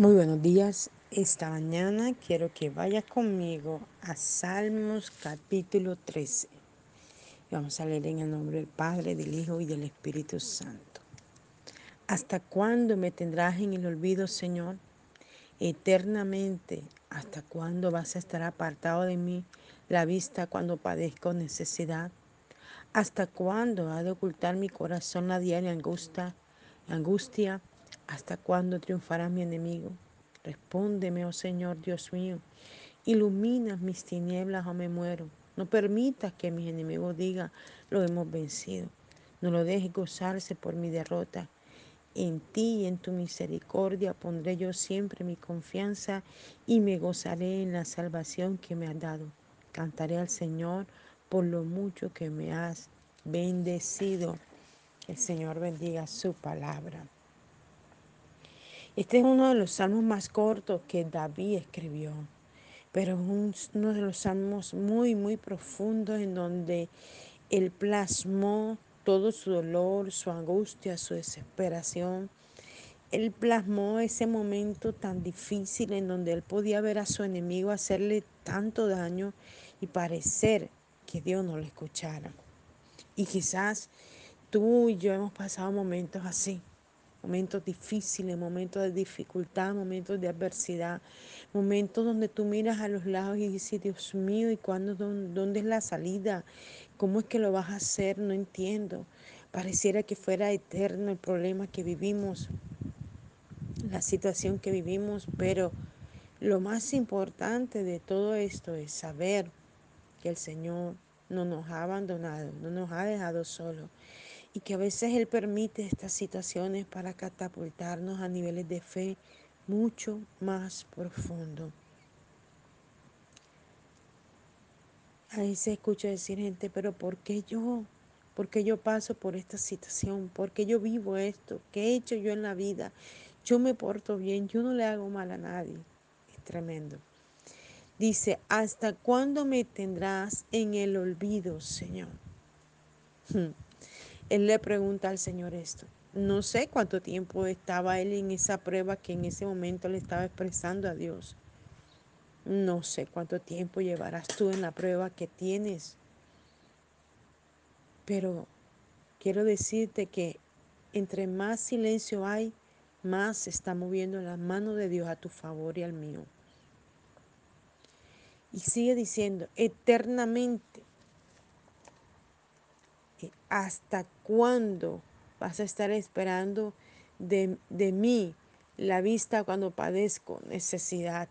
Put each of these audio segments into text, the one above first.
Muy buenos días. Esta mañana quiero que vaya conmigo a Salmos capítulo 13. Vamos a leer en el nombre del Padre, del Hijo y del Espíritu Santo. ¿Hasta cuándo me tendrás en el olvido, Señor? Eternamente, ¿hasta cuándo vas a estar apartado de mí la vista cuando padezco necesidad? ¿Hasta cuándo ha de ocultar mi corazón la diaria angustia? angustia ¿Hasta cuándo triunfará mi enemigo? Respóndeme, oh Señor Dios mío. Ilumina mis tinieblas o me muero. No permitas que mis enemigos digan, lo hemos vencido. No lo dejes gozarse por mi derrota. En ti y en tu misericordia pondré yo siempre mi confianza y me gozaré en la salvación que me has dado. Cantaré al Señor por lo mucho que me has bendecido. El Señor bendiga su palabra. Este es uno de los salmos más cortos que David escribió, pero es uno de los salmos muy, muy profundos en donde él plasmó todo su dolor, su angustia, su desesperación. Él plasmó ese momento tan difícil en donde él podía ver a su enemigo hacerle tanto daño y parecer que Dios no le escuchara. Y quizás tú y yo hemos pasado momentos así momentos difíciles, momentos de dificultad, momentos de adversidad, momentos donde tú miras a los lados y dices, Dios mío, ¿y cuándo, dónde es la salida? ¿Cómo es que lo vas a hacer? No entiendo. Pareciera que fuera eterno el problema que vivimos, la situación que vivimos, pero lo más importante de todo esto es saber que el Señor no nos ha abandonado, no nos ha dejado solos y que a veces Él permite estas situaciones para catapultarnos a niveles de fe mucho más profundo. A veces escucho decir gente, pero ¿por qué yo? ¿Por qué yo paso por esta situación? ¿Por qué yo vivo esto? ¿Qué he hecho yo en la vida? Yo me porto bien, yo no le hago mal a nadie. Es tremendo. Dice, ¿hasta cuándo me tendrás en el olvido, Señor? Hmm. Él le pregunta al Señor esto. No sé cuánto tiempo estaba él en esa prueba que en ese momento le estaba expresando a Dios. No sé cuánto tiempo llevarás tú en la prueba que tienes. Pero quiero decirte que entre más silencio hay, más se está moviendo la mano de Dios a tu favor y al mío. Y sigue diciendo, eternamente ¿Hasta cuándo vas a estar esperando de, de mí la vista cuando padezco necesidad?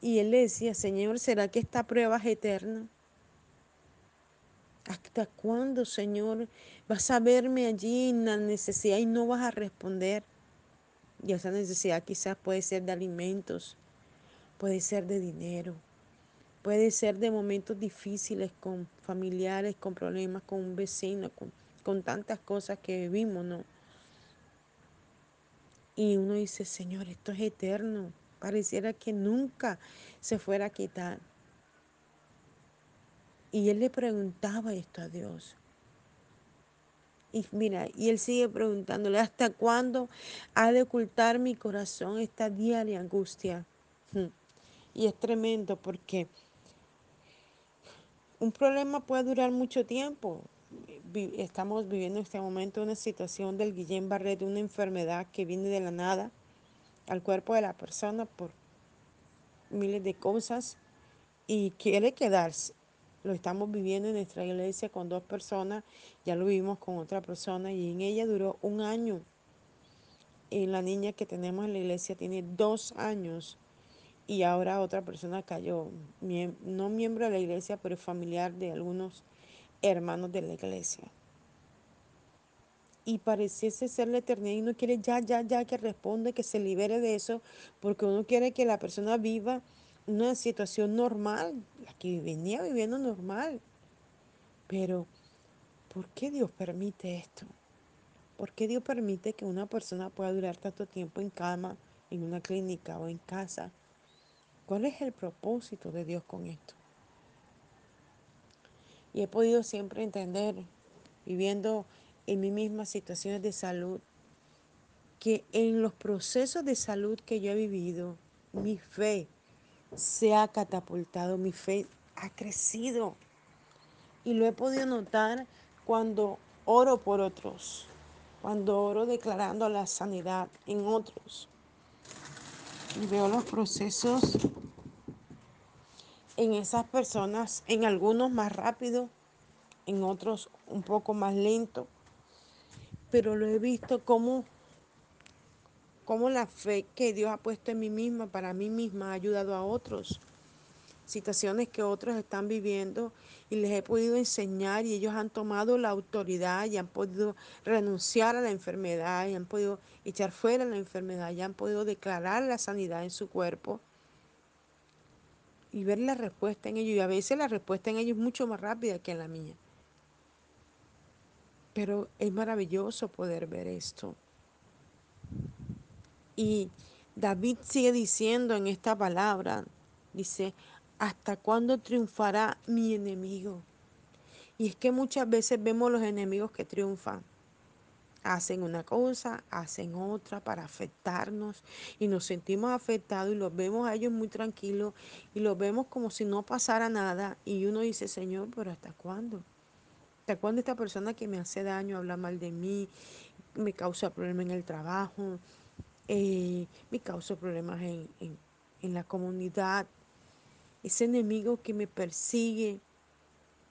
Y él decía, Señor, ¿será que esta prueba es eterna? ¿Hasta cuándo, Señor, vas a verme allí en la necesidad y no vas a responder? Y esa necesidad quizás puede ser de alimentos, puede ser de dinero, Puede ser de momentos difíciles con familiares, con problemas, con un vecino, con, tantas cosas que vivimos, ¿no? Y uno dice, Señor, esto es eterno. Pareciera que nunca se fuera a quitar. Y él le preguntaba esto a Dios. Y mira, y él sigue preguntándole, ¿hasta cuándo ha de ocultar mi corazón esta diaria angustia? Y es tremendo porque un problema puede durar mucho tiempo. Estamos viviendo en este momento una situación del Guillain Barré, de una enfermedad que viene de la nada al cuerpo de la persona por miles de cosas y quiere quedarse. Lo estamos viviendo en nuestra iglesia con dos personas, ya lo vivimos con otra persona y en ella duró un año. Y la niña que tenemos en la iglesia tiene dos años y ahora otra persona cayó, no miembro de la iglesia, pero familiar de algunos hermanos de la iglesia. Y pareciese ser la eternidad y uno quiere ya, ya, ya que responde, que se libere de eso, porque uno quiere que la persona viva una situación normal, la que venía viviendo normal. Pero, ¿por qué Dios permite esto? ¿Por qué Dios permite que una persona pueda durar tanto tiempo en cama, en una clínica o en casa? ¿Cuál es el propósito de Dios con esto? Y he podido siempre entender, viviendo en mi misma situaciones de salud, que en los procesos de salud que yo he vivido, mi fe se ha catapultado, mi fe ha crecido. Y lo he podido notar cuando oro por otros, cuando oro declarando la sanidad en otros. Y veo los procesos en esas personas, en algunos más rápido, en otros un poco más lento, pero lo he visto como, como la fe que Dios ha puesto en mí misma, para mí misma, ha ayudado a otros. Situaciones que otros están viviendo y les he podido enseñar y ellos han tomado la autoridad y han podido renunciar a la enfermedad y han podido echar fuera la enfermedad y han podido declarar la sanidad en su cuerpo y ver la respuesta en ellos. Y a veces la respuesta en ellos es mucho más rápida que en la mía. Pero es maravilloso poder ver esto. Y David sigue diciendo en esta palabra, dice, ¿hasta cuándo triunfará mi enemigo? Y es que muchas veces vemos los enemigos que triunfan. Hacen una cosa, hacen otra para afectarnos y nos sentimos afectados y los vemos a ellos muy tranquilos y los vemos como si no pasara nada y uno dice, Señor, pero ¿hasta cuándo? ¿Hasta cuándo esta persona que me hace daño habla mal de mí, me causa problemas en el trabajo, eh, me causa problemas en, en, en la comunidad? Ese enemigo que me persigue,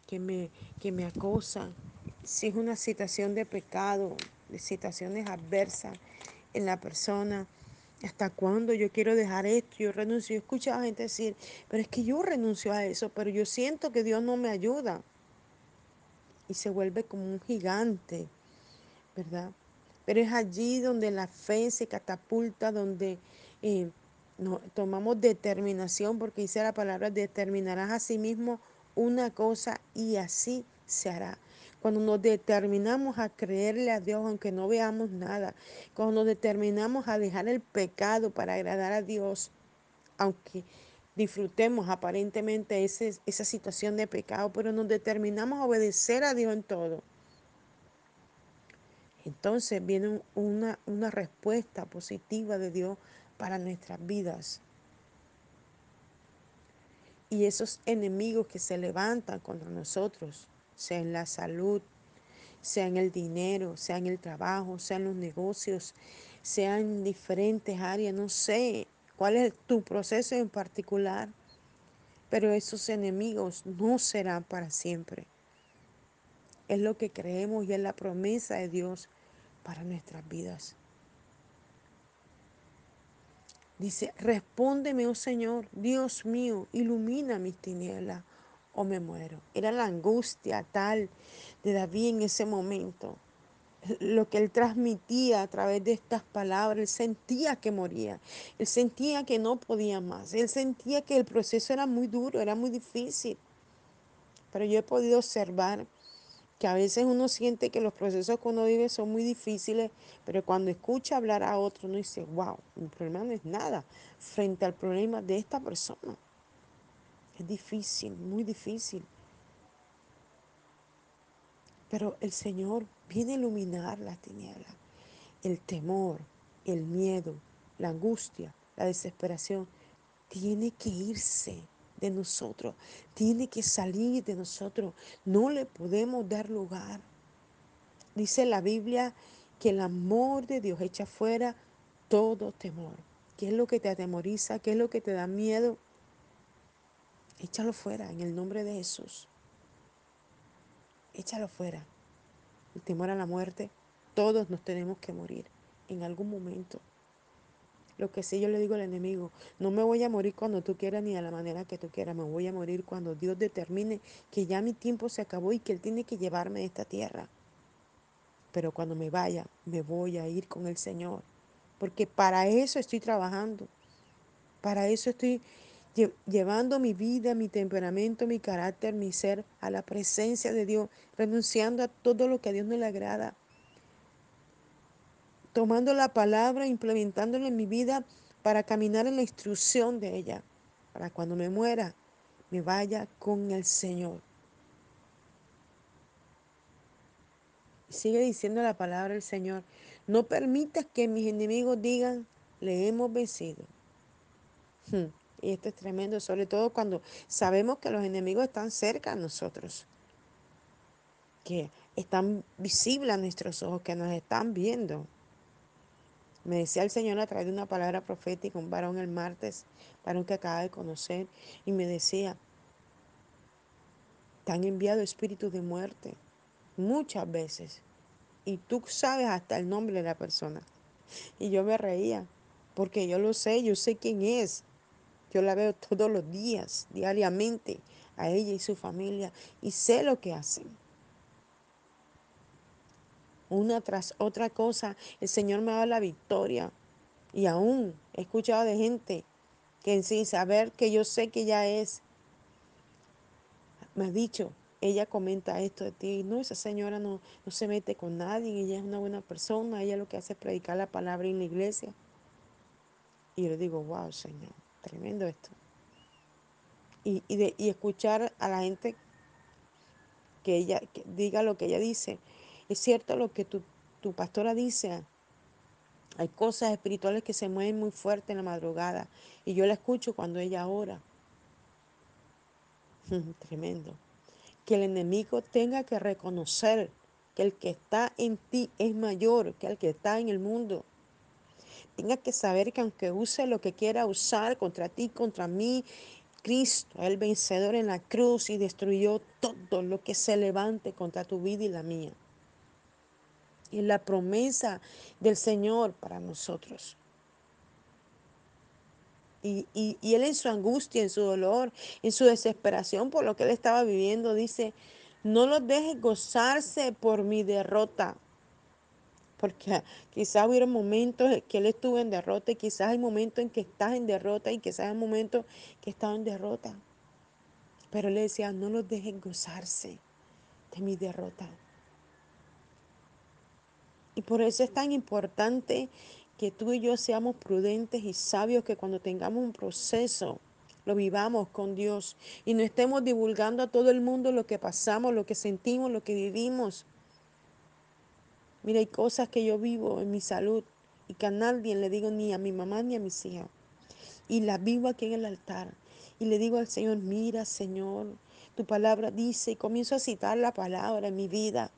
que me, que me acosa, si es una situación de pecado, situaciones adversas en la persona. ¿Hasta cuándo yo quiero dejar esto? Yo renuncio. Yo escucho a gente decir, pero es que yo renuncio a eso, pero yo siento que Dios no me ayuda. Y se vuelve como un gigante, ¿verdad? Pero es allí donde la fe se catapulta, donde eh, tomamos determinación, porque dice la palabra, determinarás a sí mismo una cosa y así se hará. Cuando nos determinamos a creerle a Dios aunque no veamos nada, cuando nos determinamos a dejar el pecado para agradar a Dios, aunque disfrutemos aparentemente ese, esa situación de pecado, pero nos determinamos a obedecer a Dios en todo. Entonces viene una, una respuesta positiva de Dios para nuestras vidas. Y esos enemigos que se levantan contra nosotros, sea en la salud, sea en el dinero, sea en el trabajo, sea en los negocios, sea en diferentes áreas, no sé cuál es tu proceso en particular, pero esos enemigos no serán para siempre. Es lo que creemos y es la promesa de Dios para nuestras vidas. Dice, respóndeme, oh Señor, Dios mío, ilumina mis tinieblas o me muero. Era la angustia tal de David en ese momento. Lo que él transmitía a través de estas palabras, él sentía que moría, él sentía que no podía más, él sentía que el proceso era muy duro, era muy difícil. Pero yo he podido observar que a veces uno siente que los procesos que uno vive son muy difíciles, pero cuando escucha hablar a otro uno dice, wow, mi problema no es nada frente al problema de esta persona. Es difícil, muy difícil. Pero el Señor viene a iluminar las tinieblas, el temor, el miedo, la angustia, la desesperación. Tiene que irse de nosotros, tiene que salir de nosotros. No le podemos dar lugar. Dice la Biblia que el amor de Dios echa fuera todo temor. ¿Qué es lo que te atemoriza? ¿Qué es lo que te da miedo? Échalo fuera en el nombre de Jesús. Échalo fuera. El temor a la muerte, todos nos tenemos que morir en algún momento. Lo que sí yo le digo al enemigo, no me voy a morir cuando tú quieras ni de la manera que tú quieras, me voy a morir cuando Dios determine que ya mi tiempo se acabó y que Él tiene que llevarme de esta tierra. Pero cuando me vaya, me voy a ir con el Señor, porque para eso estoy trabajando, para eso estoy llevando mi vida, mi temperamento, mi carácter, mi ser a la presencia de Dios, renunciando a todo lo que a Dios no le agrada tomando la palabra, implementándola en mi vida para caminar en la instrucción de ella, para cuando me muera, me vaya con el Señor. Sigue diciendo la palabra del Señor, No permitas que mis enemigos digan, le hemos vencido. Hmm, y esto es tremendo, sobre todo cuando sabemos que los enemigos están cerca de nosotros, que están visibles a nuestros ojos, que nos están viendo. Me decía el Señor a través de una palabra profética, un varón el martes, varón que acaba de conocer, y me decía, te han enviado espíritus de muerte muchas veces, y tú sabes hasta el nombre de la persona. Y yo me reía, porque yo lo sé, yo sé quién es. Yo la veo todos los días, diariamente, a ella y su familia, y sé lo que hacen. Una tras otra cosa, el Señor me da la victoria. Y aún he escuchado de gente que sin saber que yo sé que ella es, me ha dicho, ella comenta esto de ti, no, esa señora no, no se mete con nadie, ella es una buena persona, ella lo que hace es predicar la palabra en la iglesia. Y yo le digo, wow, Señor, tremendo esto. Y, y, de, y escuchar a la gente que ella diga lo que ella dice. Es cierto lo que tu, tu pastora dice. Hay cosas espirituales que se mueven muy fuerte en la madrugada. Y yo la escucho cuando ella ora. Tremendo. Que el enemigo tenga que reconocer que el que está en ti es mayor que el que está en el mundo. Tenga que saber que aunque use lo que quiera usar contra ti, contra mí, Cristo, el vencedor en la cruz y destruyó todo lo que se levante contra tu vida y la mía. Y la promesa del Señor para nosotros. Y, y, y, él en su angustia, en su dolor, en su desesperación por lo que él estaba viviendo, dice, no los dejes gozarse por mi derrota. Porque quizás hubiera momentos en que él estuvo en derrota y quizás hay momentos en que estás en derrota y quizás hay momentos que estás en derrota. Pero le decía, no los dejes gozarse de mi derrota. Y por eso es tan importante que tú y yo seamos prudentes y sabios, que cuando tengamos un proceso, lo vivamos con Dios y no estemos divulgando a todo el mundo lo que pasamos, lo que sentimos, lo que vivimos. Mira, hay cosas que yo vivo en mi salud y que a nadie le digo ni a mi mamá ni a mis hijas. Y las vivo aquí en el altar. Y le digo al Señor, mira Señor, tu palabra dice, y comienzo a citar la palabra en mi vida.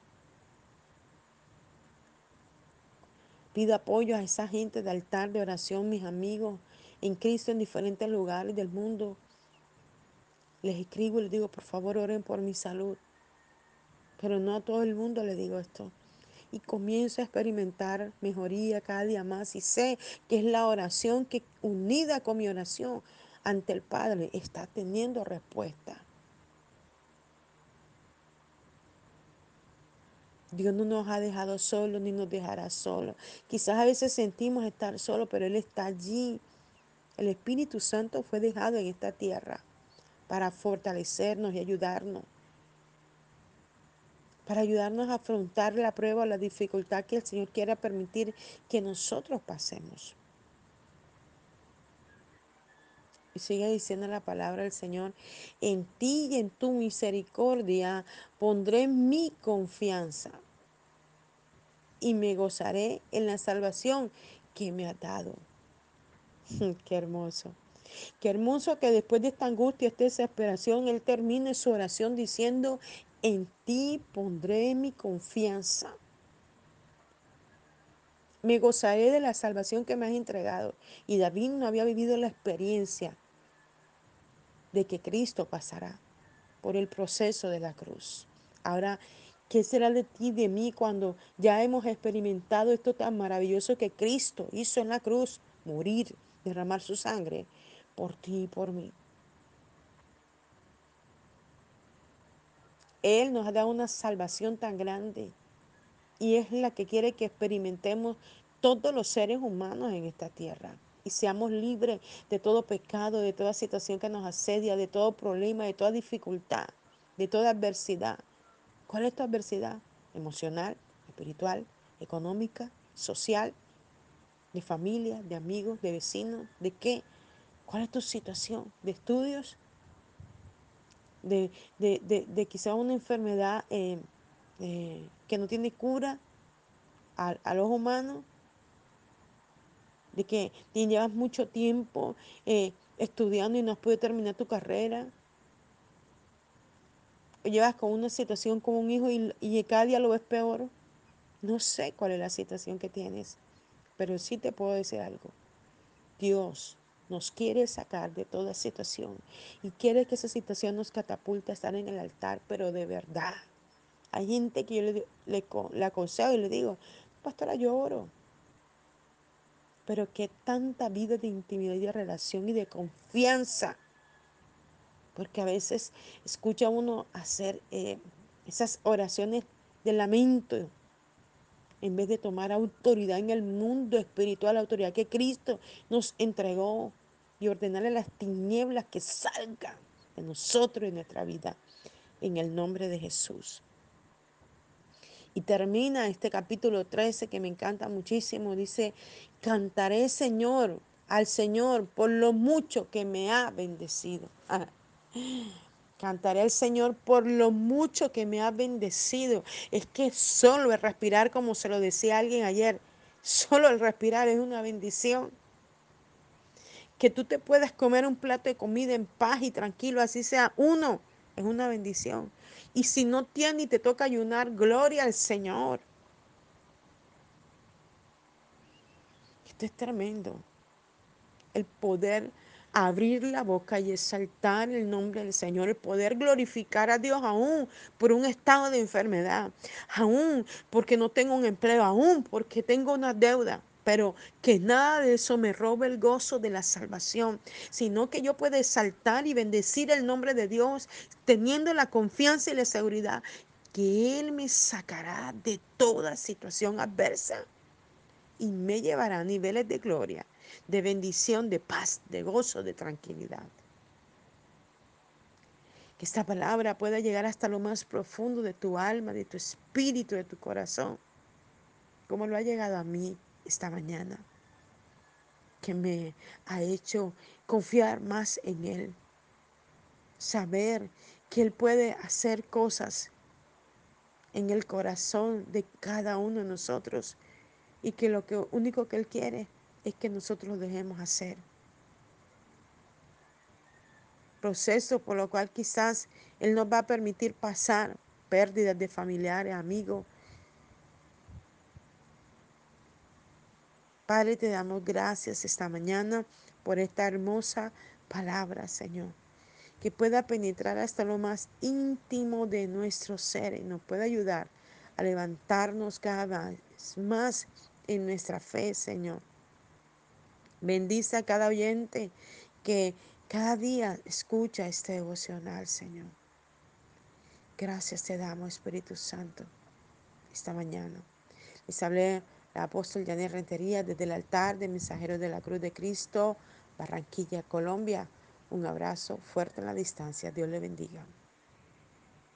Pido apoyo a esa gente de altar de oración, mis amigos en Cristo en diferentes lugares del mundo. Les escribo y les digo, por favor, oren por mi salud. Pero no a todo el mundo le digo esto. Y comienzo a experimentar mejoría cada día más y sé que es la oración que unida con mi oración ante el Padre está teniendo respuesta. Dios no nos ha dejado solos ni nos dejará solos. Quizás a veces sentimos estar solos, pero Él está allí. El Espíritu Santo fue dejado en esta tierra para fortalecernos y ayudarnos. Para ayudarnos a afrontar la prueba o la dificultad que el Señor quiera permitir que nosotros pasemos. Y sigue diciendo la palabra del Señor, en ti y en tu misericordia pondré mi confianza y me gozaré en la salvación que me ha dado. Qué hermoso. Qué hermoso que después de esta angustia, esta desesperación, Él termine su oración diciendo, en ti pondré mi confianza. Me gozaré de la salvación que me has entregado. Y David no había vivido la experiencia de que Cristo pasará por el proceso de la cruz. Ahora, ¿qué será de ti, de mí, cuando ya hemos experimentado esto tan maravilloso que Cristo hizo en la cruz? Morir, derramar su sangre por ti y por mí. Él nos ha dado una salvación tan grande y es la que quiere que experimentemos todos los seres humanos en esta tierra y seamos libres de todo pecado, de toda situación que nos asedia, de todo problema, de toda dificultad, de toda adversidad. ¿Cuál es tu adversidad? Emocional, espiritual, económica, social, de familia, de amigos, de vecinos, ¿de qué? ¿Cuál es tu situación? ¿De estudios? ¿De, de, de, de quizá una enfermedad eh, eh, que no tiene cura? al, al ojo humano, de que llevas mucho tiempo eh, estudiando y no has podido terminar tu carrera, llevas con una situación con un hijo y, y cada día lo ves peor. No sé cuál es la situación que tienes, pero sí te puedo decir algo. Dios nos quiere sacar de toda situación y quiere que esa situación nos catapulte a estar en el altar, pero de verdad. Hay gente que yo le, le, aconsejo y le digo, pastora, yo oro. Pero que tanta vida de intimidad y de relación y de confianza. Porque a veces escucha uno hacer eh, esas oraciones de lamento en vez de tomar autoridad en el mundo espiritual, la autoridad que Cristo nos entregó y ordenarle las tinieblas que salgan de nosotros en nuestra vida, en el nombre de Jesús. Y termina este capítulo 13 que me encanta muchísimo. Dice, cantaré Señor, al Señor por lo mucho que me ha bendecido. Cantaré al Señor por lo mucho que me ha bendecido. Es que solo el respirar, como se lo decía alguien ayer, solo el respirar es una bendición. Que tú te puedas comer un plato de comida en paz y tranquilo, así sea uno, es una bendición. Y si no tienes y te toca ayunar, gloria al Señor. Esto es tremendo. El poder abrir la boca y exaltar el nombre del Señor, el poder glorificar a Dios aún por un estado de enfermedad, aún porque no tengo un empleo, aún porque tengo una deuda. Pero que nada de eso me robe el gozo de la salvación, sino que yo pueda exaltar y bendecir el nombre de Dios, teniendo la confianza y la seguridad que Él me sacará de toda situación adversa y me llevará a niveles de gloria de bendición, de paz, de gozo, de tranquilidad. Que esta palabra pueda llegar hasta lo más profundo de tu alma, de tu espíritu, de tu corazón, como lo ha llegado a mí esta mañana, que me ha hecho confiar más en Él, saber que Él puede hacer cosas en el corazón de cada uno de nosotros y que lo único que Él quiere es que nosotros lo dejemos hacer. Proceso por lo cual quizás Él nos va a permitir pasar pérdidas de familiares, amigos. Padre, te damos gracias esta mañana por esta hermosa palabra, Señor, que pueda penetrar hasta lo más íntimo de nuestro ser y nos pueda ayudar a levantarnos cada vez más en nuestra fe, Señor. Bendice a cada oyente que cada día escucha este devocional, Señor. Gracias te damos, Espíritu Santo, esta mañana. Les hablé la apóstol Janet Rentería desde el altar de Mensajeros de la Cruz de Cristo, Barranquilla, Colombia. Un abrazo fuerte en la distancia. Dios le bendiga.